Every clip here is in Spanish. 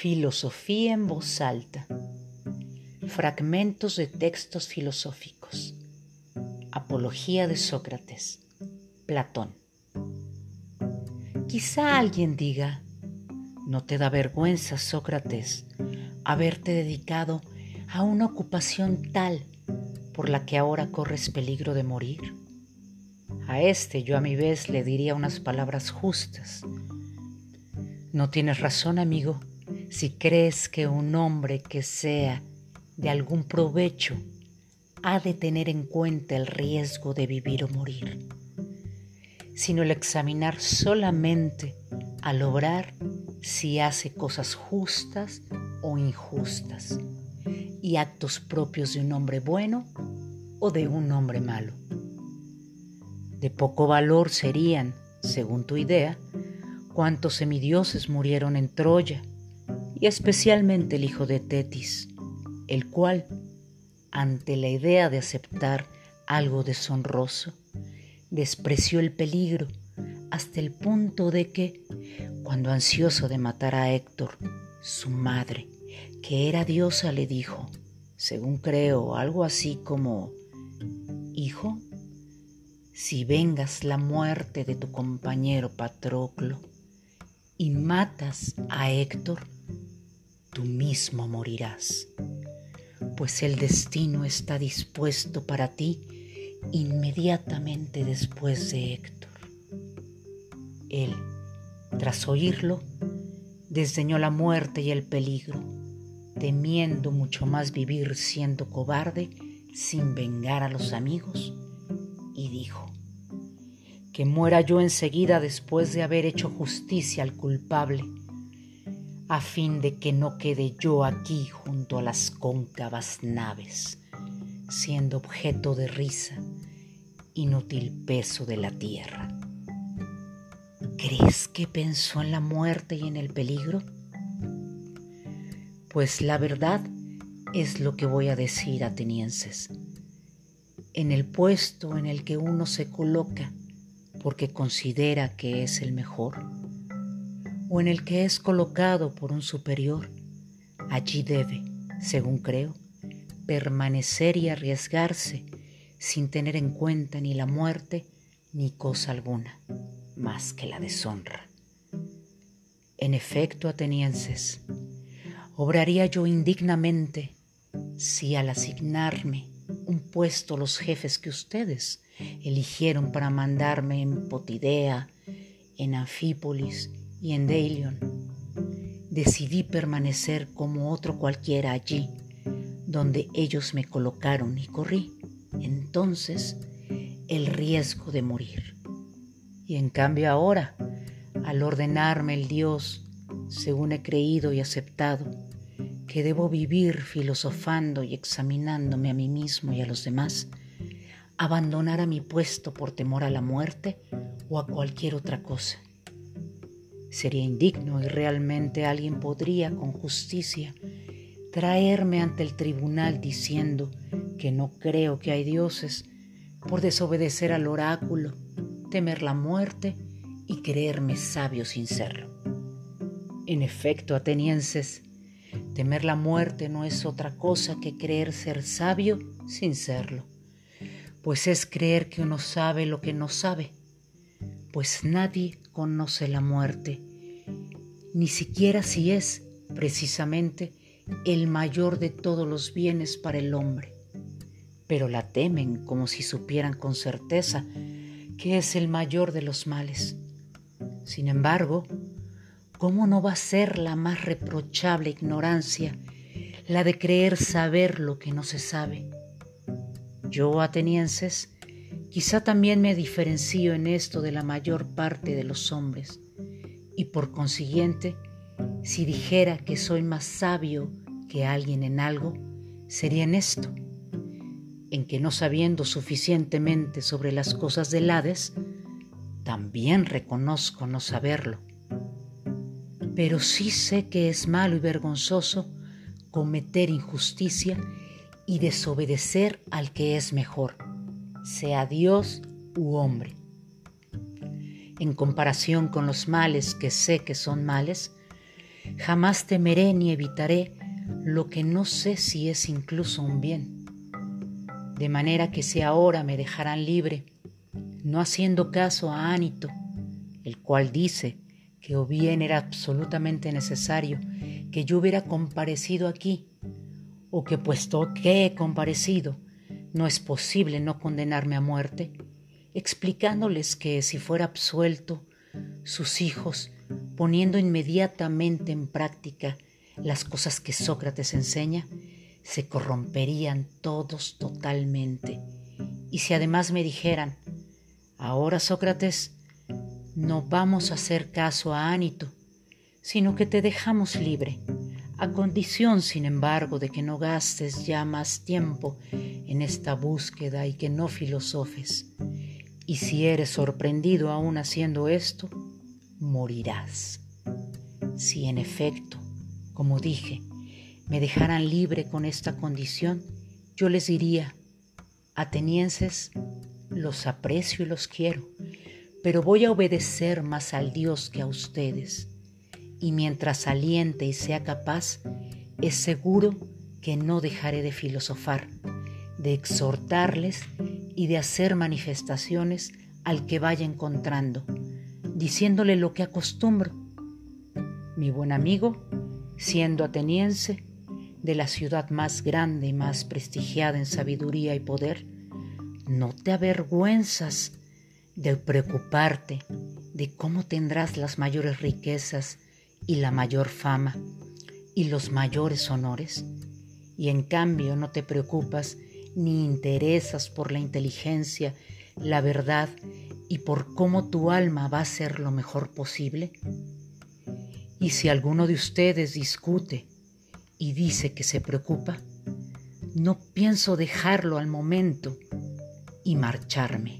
Filosofía en voz alta. Fragmentos de textos filosóficos. Apología de Sócrates. Platón. Quizá alguien diga, ¿no te da vergüenza, Sócrates, haberte dedicado a una ocupación tal por la que ahora corres peligro de morir? A este yo a mi vez le diría unas palabras justas. No tienes razón, amigo, si crees que un hombre que sea de algún provecho ha de tener en cuenta el riesgo de vivir o morir, sino el examinar solamente al obrar si hace cosas justas o injustas y actos propios de un hombre bueno o de un hombre malo. De poco valor serían, según tu idea, cuántos semidioses murieron en Troya, y especialmente el hijo de Tetis, el cual, ante la idea de aceptar algo deshonroso, despreció el peligro hasta el punto de que, cuando ansioso de matar a Héctor, su madre, que era diosa, le dijo, según creo, algo así como, Hijo, si vengas la muerte de tu compañero Patroclo y matas a Héctor, tú mismo morirás, pues el destino está dispuesto para ti inmediatamente después de Héctor. Él, tras oírlo, desdeñó la muerte y el peligro, temiendo mucho más vivir siendo cobarde sin vengar a los amigos, y dijo, que muera yo enseguida después de haber hecho justicia al culpable, a fin de que no quede yo aquí junto a las cóncavas naves, siendo objeto de risa, inútil peso de la tierra. ¿Crees que pensó en la muerte y en el peligro? Pues la verdad es lo que voy a decir, atenienses. En el puesto en el que uno se coloca, porque considera que es el mejor, o en el que es colocado por un superior, allí debe, según creo, permanecer y arriesgarse sin tener en cuenta ni la muerte ni cosa alguna, más que la deshonra. En efecto, atenienses, obraría yo indignamente si al asignarme un puesto los jefes que ustedes eligieron para mandarme en Potidea, en Anfípolis y en Delion. Decidí permanecer como otro cualquiera allí, donde ellos me colocaron y corrí entonces el riesgo de morir. Y en cambio ahora, al ordenarme el Dios, según he creído y aceptado, que debo vivir filosofando y examinándome a mí mismo y a los demás, abandonar a mi puesto por temor a la muerte o a cualquier otra cosa. Sería indigno y realmente alguien podría con justicia traerme ante el tribunal diciendo que no creo que hay dioses por desobedecer al oráculo, temer la muerte y creerme sabio sin serlo. En efecto, atenienses, temer la muerte no es otra cosa que creer ser sabio sin serlo pues es creer que uno sabe lo que no sabe, pues nadie conoce la muerte, ni siquiera si es precisamente el mayor de todos los bienes para el hombre, pero la temen como si supieran con certeza que es el mayor de los males. Sin embargo, ¿cómo no va a ser la más reprochable ignorancia la de creer saber lo que no se sabe? Yo, atenienses, quizá también me diferencio en esto de la mayor parte de los hombres, y por consiguiente, si dijera que soy más sabio que alguien en algo, sería en esto, en que no sabiendo suficientemente sobre las cosas del Hades, también reconozco no saberlo. Pero sí sé que es malo y vergonzoso cometer injusticia y desobedecer al que es mejor, sea Dios u hombre. En comparación con los males que sé que son males, Jamás temeré ni evitaré lo que no sé si es incluso un bien. De manera que si ahora me dejarán libre, no haciendo caso a Anito, el cual dice que o bien era absolutamente necesario que yo hubiera comparecido aquí, o que puesto que he comparecido, no es posible no condenarme a muerte, explicándoles que si fuera absuelto, sus hijos, poniendo inmediatamente en práctica las cosas que Sócrates enseña, se corromperían todos totalmente. Y si además me dijeran, ahora Sócrates, no vamos a hacer caso a Anito, sino que te dejamos libre, a condición, sin embargo, de que no gastes ya más tiempo en esta búsqueda y que no filosofes. Y si eres sorprendido aún haciendo esto, morirás. Si en efecto, como dije, me dejaran libre con esta condición, yo les diría, atenienses, los aprecio y los quiero, pero voy a obedecer más al Dios que a ustedes. Y mientras aliente y sea capaz, es seguro que no dejaré de filosofar, de exhortarles y de hacer manifestaciones al que vaya encontrando, diciéndole lo que acostumbro. Mi buen amigo, siendo ateniense, de la ciudad más grande y más prestigiada en sabiduría y poder, no te avergüenzas de preocuparte de cómo tendrás las mayores riquezas y la mayor fama y los mayores honores, y en cambio no te preocupas ni interesas por la inteligencia, la verdad y por cómo tu alma va a ser lo mejor posible? Y si alguno de ustedes discute y dice que se preocupa, no pienso dejarlo al momento y marcharme,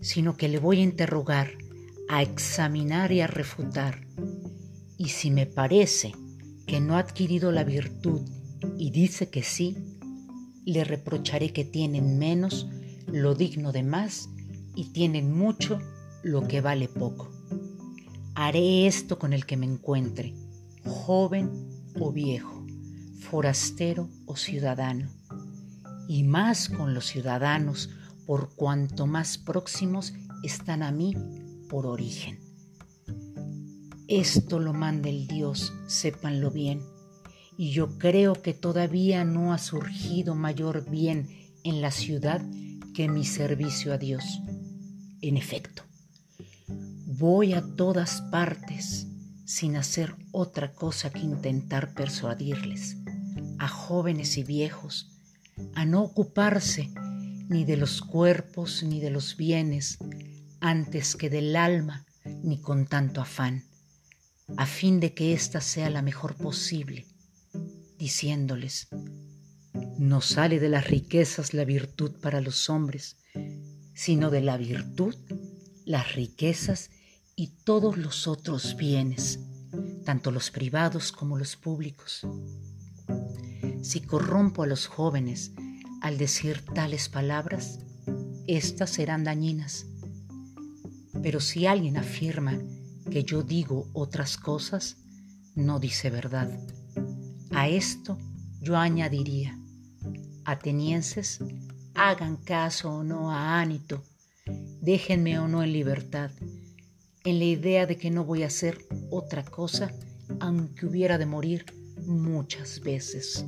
sino que le voy a interrogar, a examinar y a refutar. Y si me parece que no ha adquirido la virtud y dice que sí, le reprocharé que tienen menos lo digno de más y tienen mucho lo que vale poco. Haré esto con el que me encuentre, joven o viejo, forastero o ciudadano, y más con los ciudadanos por cuanto más próximos están a mí por origen. Esto lo manda el Dios, sépanlo bien, y yo creo que todavía no ha surgido mayor bien en la ciudad que mi servicio a Dios. En efecto, voy a todas partes sin hacer otra cosa que intentar persuadirles, a jóvenes y viejos, a no ocuparse ni de los cuerpos ni de los bienes, antes que del alma, ni con tanto afán, a fin de que ésta sea la mejor posible, diciéndoles, no sale de las riquezas la virtud para los hombres, sino de la virtud las riquezas y todos los otros bienes, tanto los privados como los públicos. Si corrompo a los jóvenes, al decir tales palabras, éstas serán dañinas. Pero si alguien afirma que yo digo otras cosas, no dice verdad. A esto yo añadiría, atenienses, hagan caso o no a Anito, déjenme o no en libertad, en la idea de que no voy a hacer otra cosa aunque hubiera de morir muchas veces.